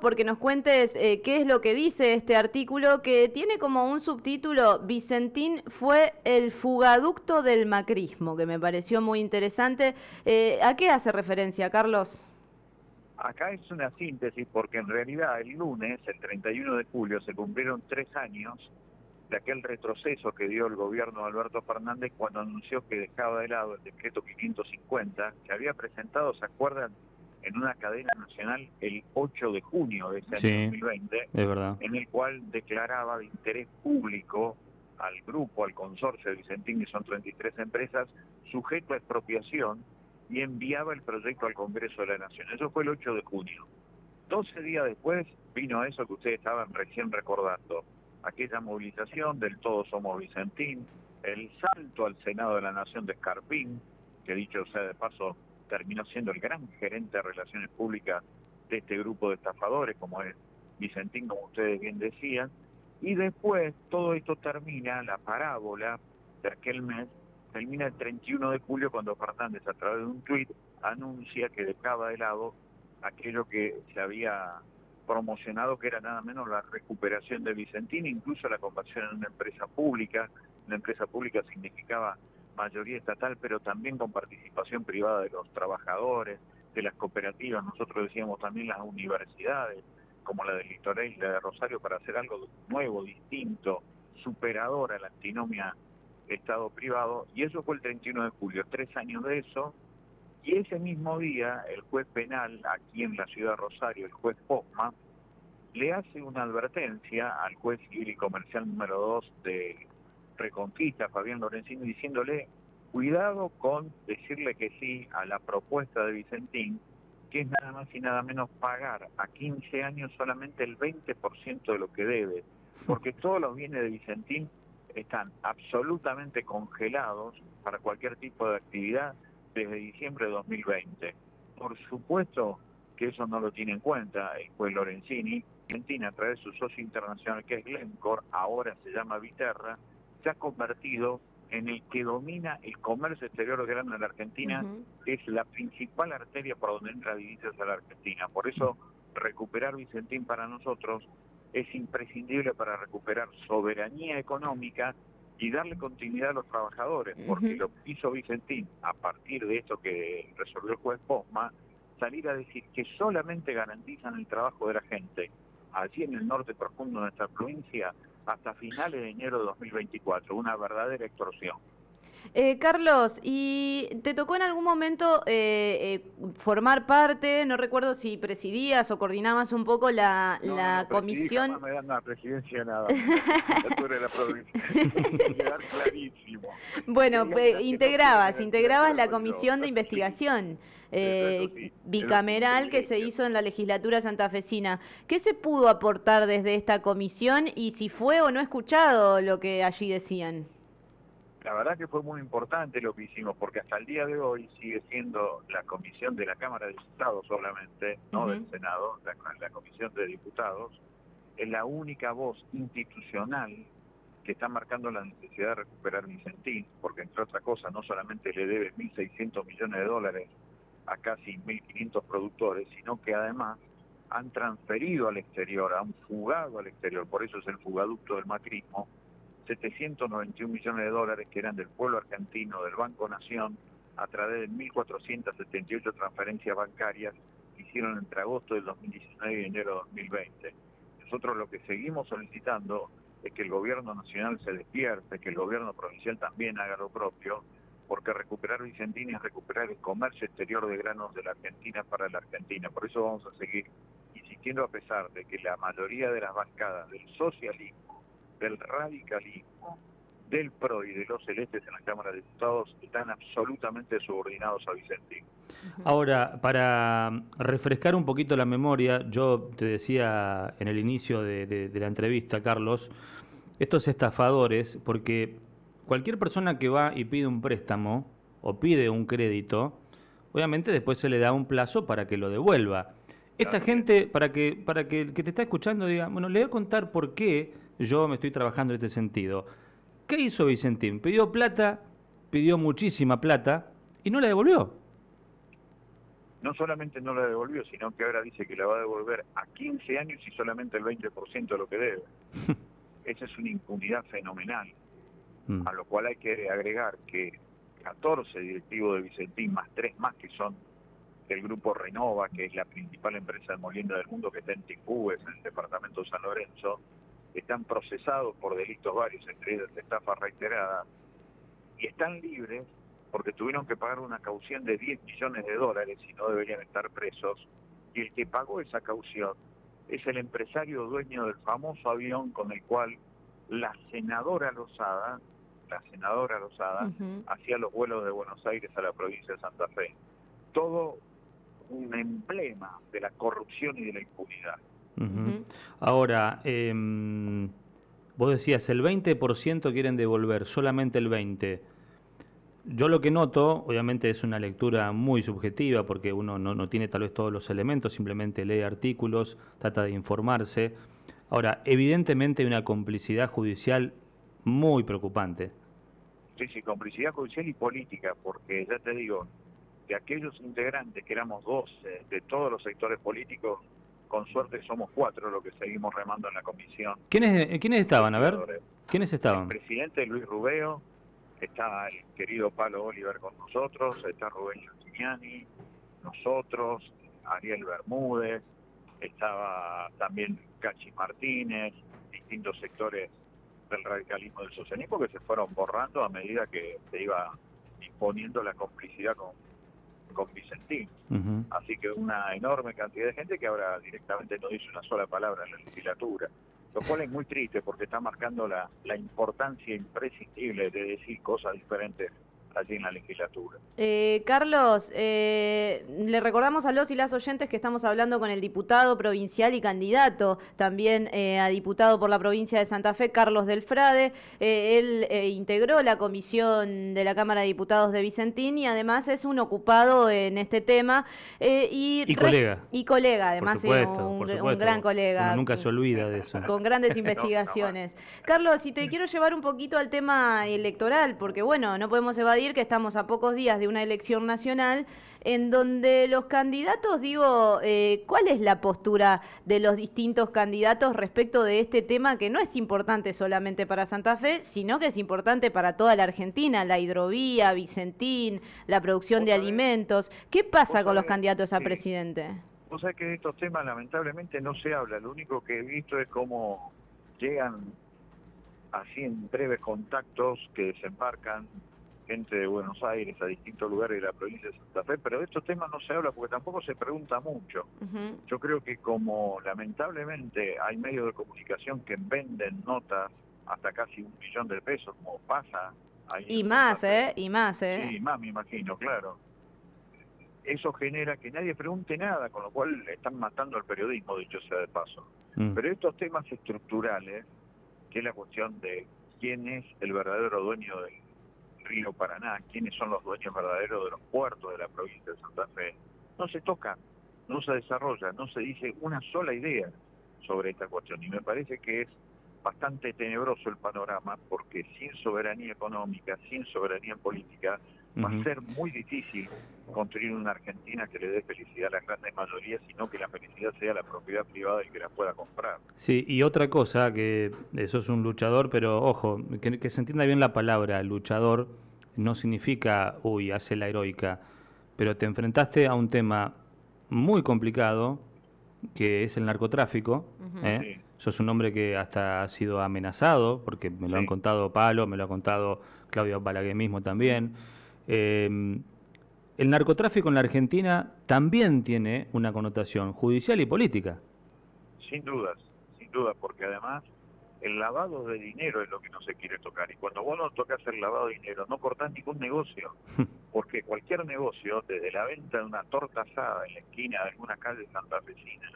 porque nos cuentes eh, qué es lo que dice este artículo que tiene como un subtítulo Vicentín fue el fugaducto del macrismo, que me pareció muy interesante. Eh, ¿A qué hace referencia, Carlos? Acá es una síntesis porque en realidad el lunes, el 31 de julio, se cumplieron tres años de aquel retroceso que dio el gobierno de Alberto Fernández cuando anunció que dejaba de lado el decreto 550 que había presentado, ¿se acuerdan? En una cadena nacional el 8 de junio de ese año 2020, en el cual declaraba de interés público al grupo, al consorcio de Vicentín, que son 33 empresas, sujeto a expropiación y enviaba el proyecto al Congreso de la Nación. Eso fue el 8 de junio. 12 días después vino eso que ustedes estaban recién recordando, aquella movilización del Todos Somos Vicentín, el salto al Senado de la Nación de Escarpín, que dicho sea de paso, terminó siendo el gran gerente de relaciones públicas de este grupo de estafadores, como es Vicentín, como ustedes bien decían, y después todo esto termina, la parábola de aquel mes, termina el 31 de julio cuando Fernández a través de un tuit anuncia que dejaba de lado aquello que se había promocionado que era nada menos la recuperación de Vicentín, incluso la conversión en una empresa pública. Una empresa pública significaba mayoría estatal, pero también con participación privada de los trabajadores, de las cooperativas, nosotros decíamos también las universidades, como la del Litoral y la de Rosario, para hacer algo nuevo, distinto, superador a la antinomia Estado-privado, y eso fue el 31 de julio, tres años de eso, y ese mismo día el juez penal aquí en la ciudad de Rosario, el juez Posma, le hace una advertencia al juez civil y comercial número 2 de Reconquista, Fabián Lorenzini, diciéndole, cuidado con decirle que sí a la propuesta de Vicentín, que es nada más y nada menos pagar a 15 años solamente el 20% de lo que debe, porque todos los bienes de Vicentín están absolutamente congelados para cualquier tipo de actividad desde diciembre de 2020. Por supuesto que eso no lo tiene en cuenta el juez Lorenzini. Argentina, a través de su socio internacional que es Glencore, ahora se llama Viterra, se ha convertido en el que domina el comercio exterior grande de la Argentina, es la principal arteria por donde entra divisas a la Argentina. Por eso recuperar Vicentín para nosotros es imprescindible para recuperar soberanía económica y darle continuidad a los trabajadores, porque lo que hizo Vicentín a partir de esto que resolvió el juez Posma, salir a decir que solamente garantizan el trabajo de la gente allí en el norte profundo de nuestra provincia hasta finales de enero de 2024, una verdadera extorsión. Eh, Carlos, ¿y te tocó en algún momento eh, eh, formar parte, no recuerdo si presidías o coordinabas un poco la, no, la no, comisión? No me dan la presidencia nada, la provincia, clarísimo. Bueno, integrabas, integrabas la comisión de investigación eh, bicameral que se hizo en la legislatura santafesina. ¿Qué se pudo aportar desde esta comisión y si fue o no escuchado lo que allí decían? La verdad que fue muy importante lo que hicimos, porque hasta el día de hoy sigue siendo la comisión de la Cámara de Diputados solamente, no del Senado, la, la comisión de diputados, es la única voz institucional que está marcando la necesidad de recuperar Vicentín, porque entre otras cosas no solamente le debe 1.600 millones de dólares a casi 1.500 productores, sino que además han transferido al exterior, han fugado al exterior, por eso es el fugaducto del macrismo, 791 millones de dólares que eran del pueblo argentino, del Banco Nación, a través de 1.478 transferencias bancarias que hicieron entre agosto del 2019 y enero de 2020. Nosotros lo que seguimos solicitando es que el gobierno nacional se despierte, que el gobierno provincial también haga lo propio, porque recuperar Vicentín es recuperar el comercio exterior de granos de la Argentina para la Argentina. Por eso vamos a seguir insistiendo a pesar de que la mayoría de las bancadas del socialismo, del radicalismo, del PRO y de los celestes en la Cámara de Diputados están absolutamente subordinados a Vicentín. Ahora, para refrescar un poquito la memoria, yo te decía en el inicio de, de la entrevista, Carlos, estos estafadores, porque cualquier persona que va y pide un préstamo o pide un crédito, obviamente después se le da un plazo para que lo devuelva. Esta gente, para que, para que el que te está escuchando diga, bueno, le voy a contar por qué yo me estoy trabajando en este sentido. ¿Qué hizo Vicentín? Pidió plata, pidió muchísima plata y no la devolvió. no solamente no la devolvió, sino que ahora dice que la va a devolver a 15 años y solamente el 20% de lo que debe. Esa es una impunidad fenomenal, mm. a lo cual hay que agregar que 14 directivos de Vicentín, más tres más que son del grupo Renova, que es la principal empresa de molienda del mundo que está en Ticúes, en el departamento de San Lorenzo, están procesados por delitos varios, entre ellos de estafa reiterada, y están libres porque tuvieron que pagar una caución de 10 millones de dólares y no deberían estar presos, y el que pagó esa caución es el empresario dueño del famoso avión con el cual la senadora Lozada, la senadora Lozada, hacía los vuelos de Buenos Aires a la provincia de Santa Fe. Todo un emblema de la corrupción y de la impunidad. Ahora, eh, vos decías, el 20% quieren devolver, solamente el 20%. Yo lo que noto, obviamente es una lectura muy subjetiva porque uno no, no, tiene tal vez todos los elementos, simplemente lee artículos, trata de informarse. Ahora, evidentemente hay una complicidad judicial muy preocupante. Sí, sí, complicidad judicial y política, porque ya te digo, de aquellos integrantes que éramos 12 de todos los sectores políticos, con suerte somos cuatro los que seguimos remando en la comisión. ¿Quiénes, eh, ¿quiénes estaban? A ver, ¿quiénes estaban? El presidente Luis Rubeo, está el querido Palo Oliver con nosotros, está Rubén Giustiniani, nosotros, Ariel Bermúdez, estaba también Cachi Martínez, distintos sectores del radicalismo del socialismo que se fueron borrando a medida que se iba imponiendo la complicidad con con Vicentín. Así que una enorme cantidad de gente que ahora directamente no dice una sola palabra en la legislatura. Lo cual es muy triste porque está marcando la, la importancia imprescindible de decir cosas diferentes allí en la legislatura. Eh, Carlos, eh, le recordamos a los y las oyentes que estamos hablando con el diputado provincial y candidato también eh, a diputado por la provincia de Santa Fe, Carlos del Frade. él integró la comisión de la Cámara de Diputados de Vicentín y además es un ocupado en este tema. y, colega. Y colega, además, un, gran colega. nunca se olvida de eso. Con grandes investigaciones. Carlos, y te quiero llevar un poquito al tema electoral, porque bueno, no podemos evadir que estamos a pocos días de una elección nacional en donde los candidatos, digo, eh, ¿cuál es la postura de los distintos candidatos respecto de este tema que no es importante solamente para Santa Fe, sino que es importante para toda la Argentina, la hidrovía, Vicentín, la producción de alimentos? ¿Qué pasa con los candidatos a presidente? Vos sabés que de estos temas lamentablemente no se habla, lo único que he visto es cómo llegan así en breves contactos que desembarcan gente de Buenos Aires a distintos lugares de la provincia de Santa Fe, pero de estos temas no se habla porque tampoco se pregunta mucho. Yo creo que como lamentablemente hay medios de comunicación que venden notas hasta casi un millón de pesos, como pasa ahí. Y más, ¿eh? Y más, ¿eh? Sí, más me imagino, claro. Eso genera que nadie pregunte nada, con lo cual están matando al periodismo, dicho sea de paso. Mm. Pero estos temas estructurales, que es la cuestión de quién es el verdadero dueño del Río Paraná, quiénes son los dueños verdaderos de los puertos de la provincia de Santa Fe, no se toca, no se desarrolla, no se dice una sola idea sobre esta cuestión. Y me parece que es bastante tenebroso el panorama porque sin soberanía económica, sin soberanía política, va a ser muy difícil construir una Argentina que le dé felicidad a las grandes mayorías, sino que la felicidad sea la propiedad privada y que la pueda comprar. Sí, y otra cosa, que eso es un luchador, pero ojo, que, se entienda bien la palabra, luchador no significa, uy, hace la heroica, pero te enfrentaste a un tema muy complicado, que es el narcotráfico. ¿eh? Sos un hombre que hasta ha sido amenazado, porque me lo han contado Palo, me lo ha contado Claudio Balaguer mismo también. Eh, el narcotráfico en la Argentina también tiene una connotación judicial y política. Sin dudas, sin dudas, porque además el lavado de dinero es lo que no se quiere tocar. Y cuando vos no tocas el lavado de dinero, no cortás ningún negocio. Porque cualquier negocio, desde la venta de una torta asada en la esquina de alguna calle santafesina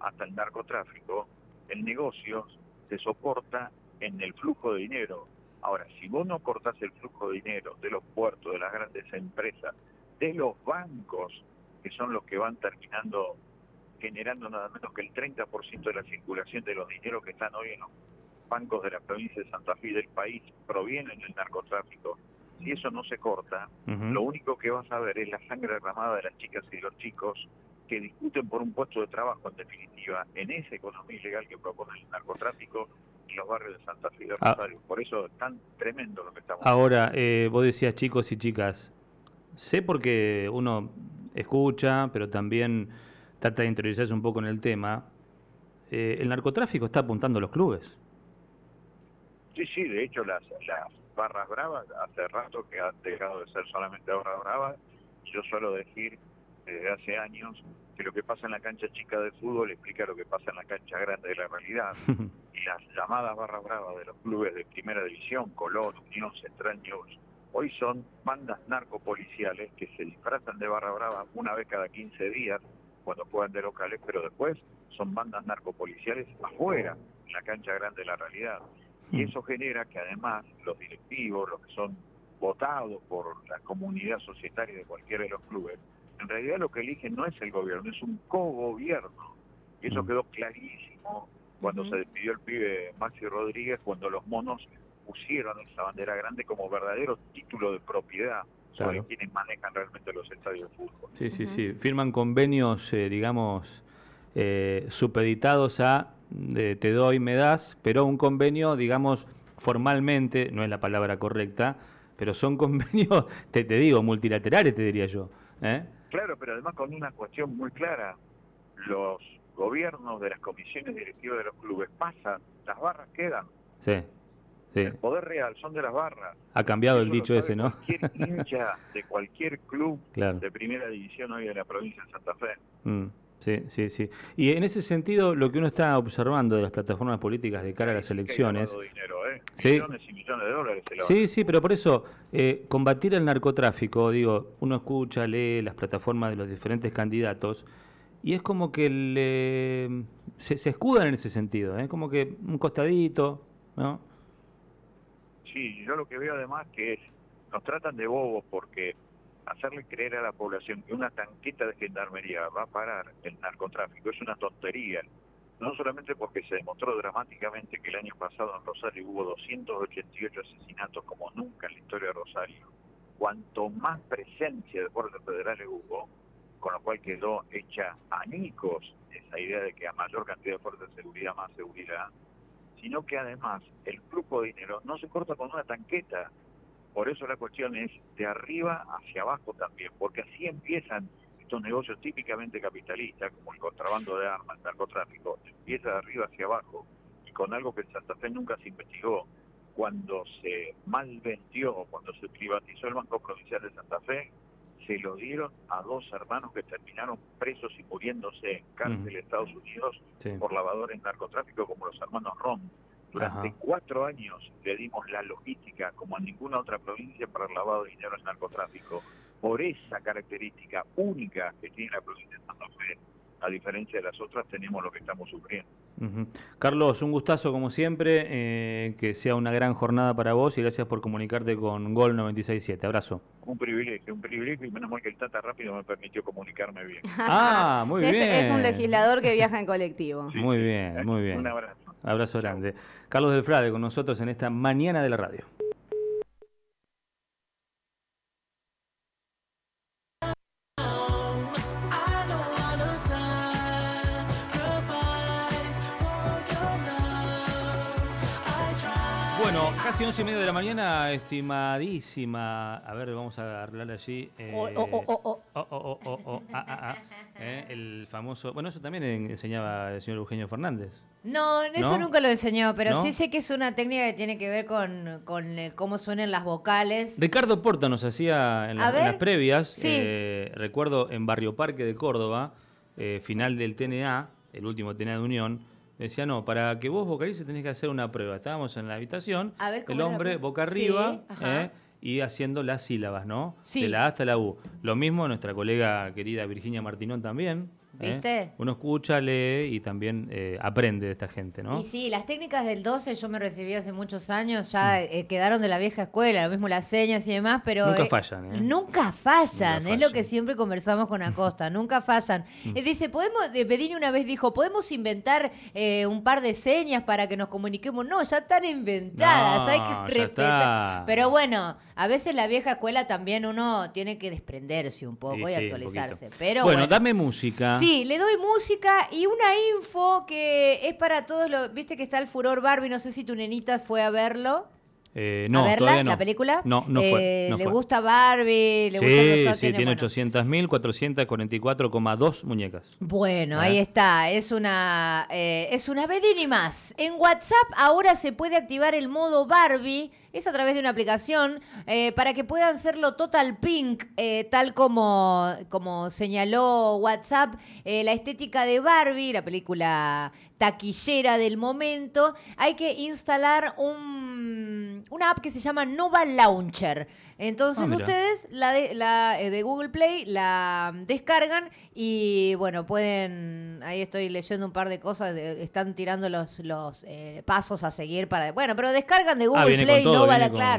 hasta el narcotráfico, el negocio se soporta en el flujo de dinero. Ahora, si vos no cortás el flujo de dinero de los puertos, de las grandes empresas, de los bancos, que son los que van terminando generando nada menos que el 30% de la circulación de los dineros que están hoy en los bancos de la provincia de Santa Fe y del país provienen del narcotráfico. si eso no se corta, lo único que vas a ver es la sangre derramada de las chicas y de los chicos que discuten por un puesto de trabajo, en definitiva, en esa economía ilegal que propone el narcotráfico los barrios de Santa Fe y de ah. Rosario. Por eso es tan tremendo lo que estamos Ahora, eh, vos decías chicos y chicas, sé porque uno escucha, pero también trata de interiorizarse un poco en el tema, eh, el narcotráfico está apuntando a los clubes. Sí, sí, de hecho las, las barras bravas hace rato que han dejado de ser solamente barras bravas. Yo suelo decir desde hace años que lo que pasa en la cancha chica de fútbol explica lo que pasa en la cancha grande de la realidad. y las llamadas barras bravas de los clubes de primera división, Colón, Unión, Central News, hoy son bandas narcopoliciales que se disfrazan de barra brava una vez cada 15 días cuando juegan de locales, pero después son bandas narcopoliciales afuera, en la cancha grande de la realidad. Y mm. eso genera que además los directivos, los que son votados por la comunidad societaria de cualquiera de los clubes, en realidad lo que eligen no es el gobierno, es un cogobierno. Y eso mm. quedó clarísimo cuando se despidió el pibe Maxi Rodríguez, cuando los monos pusieron esa bandera grande como verdadero título de propiedad sobre quienes manejan realmente los estadios de fútbol. Sí, sí, sí. Firman convenios, eh, digamos, eh, supeditados a te doy, me das, pero un convenio, digamos, formalmente, no es la palabra correcta, pero son convenios, te, te digo, multilaterales, te diría yo. ¿eh? Claro, pero además con una cuestión muy clara. Los gobiernos de las comisiones directivas de los clubes pasan, las barras quedan. Sí. El poder real son de las barras. Ha cambiado el dicho ese, ¿no? Cualquier hincha de cualquier club de primera división hoy de la provincia de Santa Fe. Mm, sí, sí, sí. Y en ese sentido, lo que uno está observando de las plataformas políticas de cara a las elecciones. Dinero, ¿eh? Millones y millones de dólares. sí, sí, pero por eso, eh, combatir el narcotráfico, digo, uno escucha, lee las plataformas de los diferentes candidatos y es como que le, se, se escudan en ese sentido, ¿eh? como que un costadito, ¿no? Sí, yo lo que veo además que es, nos tratan de bobos porque hacerle creer a la población que una tanqueta de gendarmería va a parar el narcotráfico es una tontería. No solamente porque se demostró dramáticamente que el año pasado en Rosario hubo 288 asesinatos como nunca en la historia de Rosario. Cuanto más presencia de fuerzas federales hubo, con lo cual quedó hecha anicos esa idea de que a mayor cantidad de fuerzas de seguridad, más seguridad, sino que además el flujo de dinero no se corta con una tanqueta. Por eso la cuestión es de arriba hacia abajo también, porque así empiezan estos negocios típicamente capitalistas, como el contrabando de armas, el narcotráfico, empieza de arriba hacia abajo, y con algo que en Santa Fe nunca se investigó. Cuando se malvendió, cuando se privatizó el Banco Provincial de Santa Fe, se lo dieron a dos hermanos que terminaron presos y muriéndose en cárcel de Estados Unidos por lavadores narcotráfico como los hermanos Ron. Durante cuatro años le dimos la logística como a ninguna otra provincia para el lavado de dinero en narcotráfico. Por esa característica única que tiene la provincia de Santa Fe, a diferencia de las otras, tenemos lo que estamos sufriendo. Carlos, un gustazo como siempre, eh, que sea una gran jornada para vos y gracias por comunicarte con Gol 967. Abrazo. Un privilegio, un privilegio y menos mal que el Tata Rápido me permitió comunicarme bien. ah, muy bien. Es, un legislador que viaja en colectivo. muy bien, muy bien. Un abrazo. Abrazo grande. Carlos del Frade con nosotros en esta mañana de la radio. Bueno, casi once y media de la mañana, estimadísima. A ver, vamos a hablar allí. Eh, oh, oh, oh, oh, oh, oh, ah, ah, ah, eh, el famoso. Bueno, eso también enseñaba el señor Eugenio Fernández. No, eso nunca lo enseñó, pero sí sé que es una técnica que tiene que ver con, con eh, cómo suenan las vocales. Ricardo Porta nos hacía en, las previas, eh, recuerdo en Barrio Parque de Córdoba, eh, final del TNA, el último TNA de Unión, decía, no, para que vos vocalices tenés que hacer una prueba. Estábamos en la habitación, el hombre boca arriba y haciendo las sílabas, ¿no? De la A hasta la U. Lo mismo nuestra colega querida Virginia Martinón también, ¿eh? ¿Viste? Uno escucha, lee y también eh, aprende de esta gente, ¿no? Y sí, las técnicas del 12 yo me recibí hace muchos años, ya eh, quedaron de la vieja escuela, lo mismo las señas y demás, pero... Nunca eh, fallan, ¿eh? Nunca fallan, Nunca es lo fallan. que siempre conversamos con Acosta, nunca fallan. Eh, dice, podemos, Bedini una vez dijo, podemos inventar eh, un par de señas para que nos comuniquemos. No, ya están inventadas, No, hay que respetar. Pero bueno, a veces la vieja escuela también uno tiene que desprenderse un poco y sí, actualizarse. Pero bueno, bueno, dame música. Sí, le doy música y una info que es para todos los. Viste que está el furor Barbie, no sé si tu nenita fue a verlo. Eh, no, a verla, todavía no. la película. No, no fue. Eh, no le fue. gusta Barbie, le gusta Sí, Rosa, sí, tiene bueno. 800.444,2 muñecas. Bueno, Ah. ahí está. Es una eh, es una Bedini más. En WhatsApp ahora se puede activar el modo Barbie. Es a través de una aplicación eh, para que puedan hacerlo total pink, eh, tal como, como señaló WhatsApp. eh, la estética de Barbie, la película taquillera del momento, hay que instalar un, una app que se llama Nova Launcher. Entonces Ah, ustedes la de, la eh, de Google Play la descargan y bueno, pueden, ahí estoy leyendo un par de cosas, de- están tirando los, los eh, pasos a seguir para, bueno, pero descargan de Google Ah, con Play, todo, Nova, la, con- claro.